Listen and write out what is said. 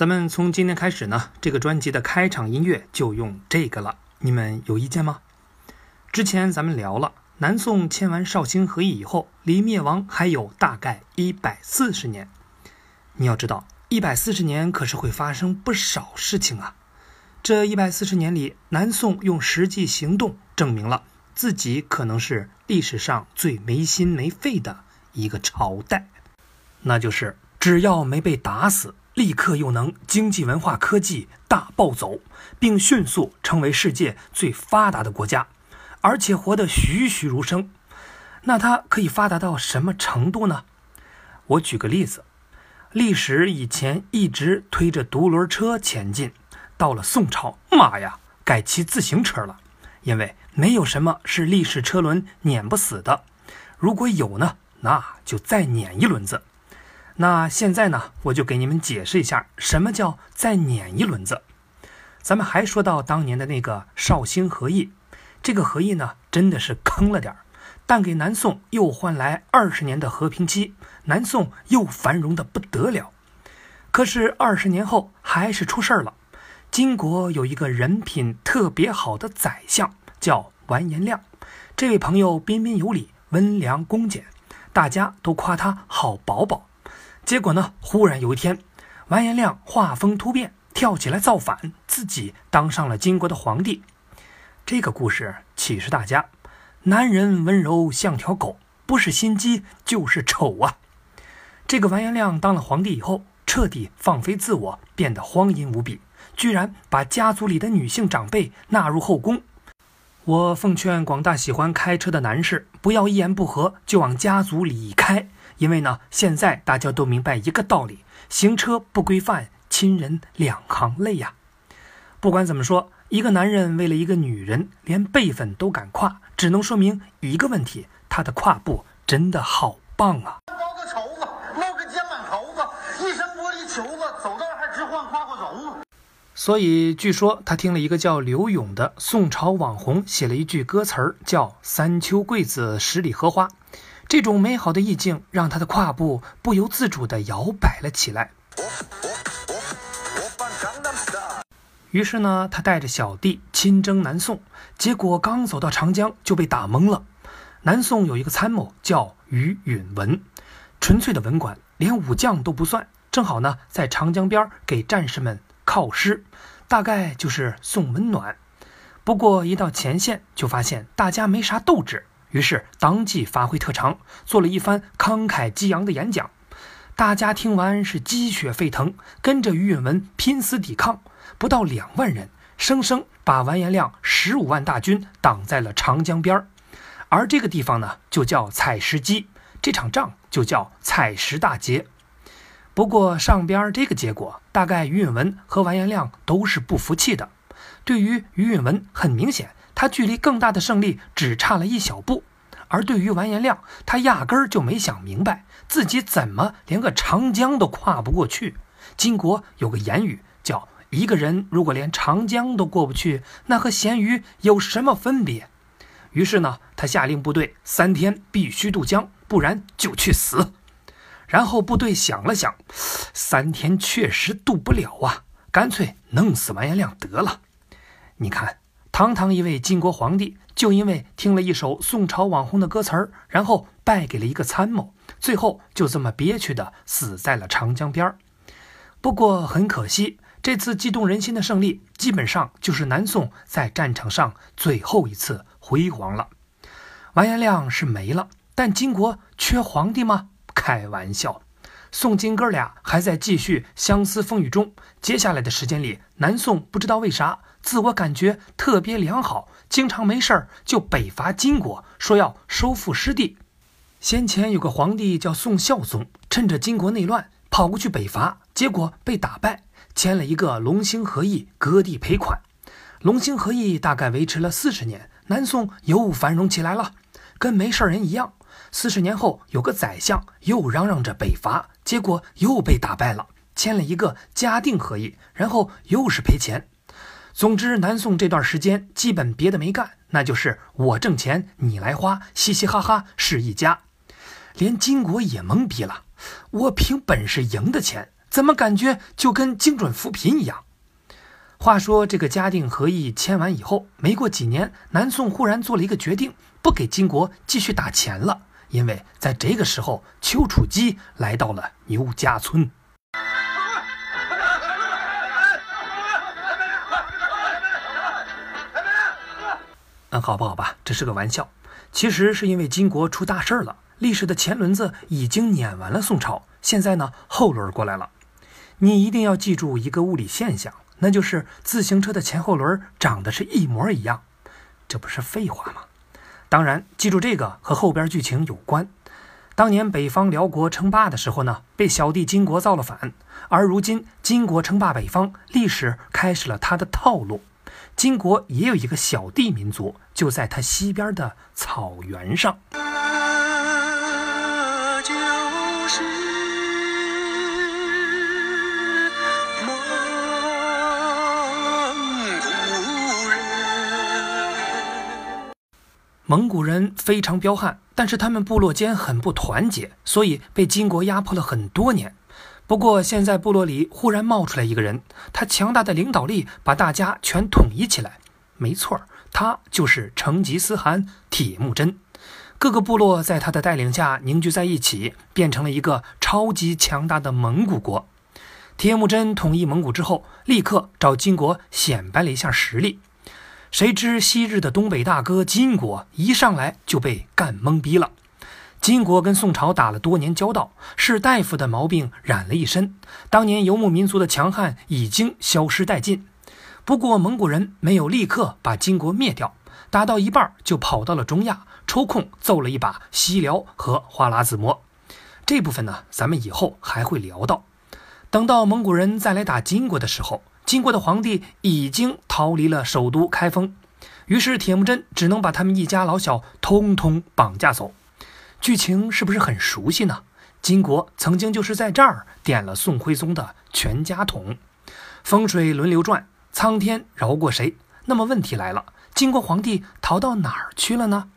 咱们从今天开始呢，这个专辑的开场音乐就用这个了，你们有意见吗？之前咱们聊了，南宋签完绍兴和议以后，离灭亡还有大概一百四十年。你要知道，一百四十年可是会发生不少事情啊。这一百四十年里，南宋用实际行动证明了自己可能是历史上最没心没肺的一个朝代，那就是只要没被打死，立刻又能经济文化科技大暴走，并迅速成为世界最发达的国家，而且活得栩栩如生。那它可以发达到什么程度呢？我举个例子，历史以前一直推着独轮车前进。到了宋朝，妈呀，改骑自行车了，因为没有什么是历史车轮碾不死的。如果有呢，那就再碾一轮子。那现在呢，我就给你们解释一下什么叫再碾一轮子。咱们还说到当年的那个绍兴和议，这个和议呢，真的是坑了点儿，但给南宋又换来二十年的和平期，南宋又繁荣的不得了。可是二十年后还是出事儿了。金国有一个人品特别好的宰相，叫完颜亮。这位朋友彬彬有礼、温良恭俭，大家都夸他好宝宝。结果呢，忽然有一天，完颜亮画风突变，跳起来造反，自己当上了金国的皇帝。这个故事启示大家：男人温柔像条狗，不是心机就是丑啊！这个完颜亮当了皇帝以后，彻底放飞自我，变得荒淫无比。居然把家族里的女性长辈纳入后宫，我奉劝广大喜欢开车的男士，不要一言不合就往家族里开，因为呢，现在大家都明白一个道理：行车不规范，亲人两行泪呀。不管怎么说，一个男人为了一个女人，连辈分都敢跨，只能说明一个问题：他的跨步真的好棒啊！包个绸子，露个肩膀头子，一身玻璃球子，走道还直晃胯骨轴。所以，据说他听了一个叫刘勇的宋朝网红写了一句歌词儿，叫“三秋桂子，十里荷花”。这种美好的意境让他的胯部不由自主地摇摆了起来。于是呢，他带着小弟亲征南宋，结果刚走到长江就被打懵了。南宋有一个参谋叫于允文，纯粹的文官，连武将都不算，正好呢在长江边给战士们。靠师，大概就是送温暖。不过一到前线，就发现大家没啥斗志，于是当即发挥特长，做了一番慷慨激昂的演讲。大家听完是鸡血沸腾，跟着于允文拼死抵抗，不到两万人，生生把完颜亮十五万大军挡在了长江边儿。而这个地方呢，就叫采石矶，这场仗就叫采石大捷。不过上边这个结果，大概于允文和完颜亮都是不服气的。对于于允文，很明显，他距离更大的胜利只差了一小步；而对于完颜亮，他压根儿就没想明白自己怎么连个长江都跨不过去。金国有个言语叫“一个人如果连长江都过不去，那和咸鱼有什么分别？”于是呢，他下令部队三天必须渡江，不然就去死。然后部队想了想，三天确实渡不了啊，干脆弄死完颜亮得了。你看，堂堂一位金国皇帝，就因为听了一首宋朝网红的歌词儿，然后败给了一个参谋，最后就这么憋屈的死在了长江边儿。不过很可惜，这次激动人心的胜利，基本上就是南宋在战场上最后一次辉煌了。完颜亮是没了，但金国缺皇帝吗？开玩笑，宋金哥俩还在继续相思风雨中。接下来的时间里，南宋不知道为啥自我感觉特别良好，经常没事儿就北伐金国，说要收复失地。先前有个皇帝叫宋孝宗，趁着金国内乱跑过去北伐，结果被打败，签了一个隆兴和议，割地赔款。隆兴和议大概维持了四十年，南宋又繁荣起来了，跟没事人一样。四十年后，有个宰相又嚷嚷着北伐，结果又被打败了，签了一个嘉定和议，然后又是赔钱。总之，南宋这段时间基本别的没干，那就是我挣钱你来花，嘻嘻哈哈是一家。连金国也懵逼了，我凭本事赢的钱，怎么感觉就跟精准扶贫一样？话说这个嘉定和议签完以后，没过几年，南宋忽然做了一个决定，不给金国继续打钱了。因为在这个时候，丘处机来到了牛家村。嗯，好不好吧？这是个玩笑。其实是因为金国出大事了，历史的前轮子已经碾完了宋朝，现在呢后轮过来了。你一定要记住一个物理现象。那就是自行车的前后轮长得是一模一样，这不是废话吗？当然，记住这个和后边剧情有关。当年北方辽国称霸的时候呢，被小弟金国造了反，而如今金国称霸北方，历史开始了他的套路。金国也有一个小弟民族，就在他西边的草原上。啊就是蒙古人非常彪悍，但是他们部落间很不团结，所以被金国压迫了很多年。不过现在部落里忽然冒出来一个人，他强大的领导力把大家全统一起来。没错，他就是成吉思汗铁木真。各个部落在他的带领下凝聚在一起，变成了一个超级强大的蒙古国。铁木真统一蒙古之后，立刻找金国显摆了一下实力。谁知昔日的东北大哥金国一上来就被干懵逼了。金国跟宋朝打了多年交道，是大夫的毛病染了一身，当年游牧民族的强悍已经消失殆尽。不过蒙古人没有立刻把金国灭掉，打到一半就跑到了中亚，抽空揍了一把西辽和花剌子模。这部分呢，咱们以后还会聊到。等到蒙古人再来打金国的时候。金国的皇帝已经逃离了首都开封，于是铁木真只能把他们一家老小通通绑架走。剧情是不是很熟悉呢？金国曾经就是在这儿点了宋徽宗的全家桶。风水轮流转，苍天饶过谁？那么问题来了，金国皇帝逃到哪儿去了呢？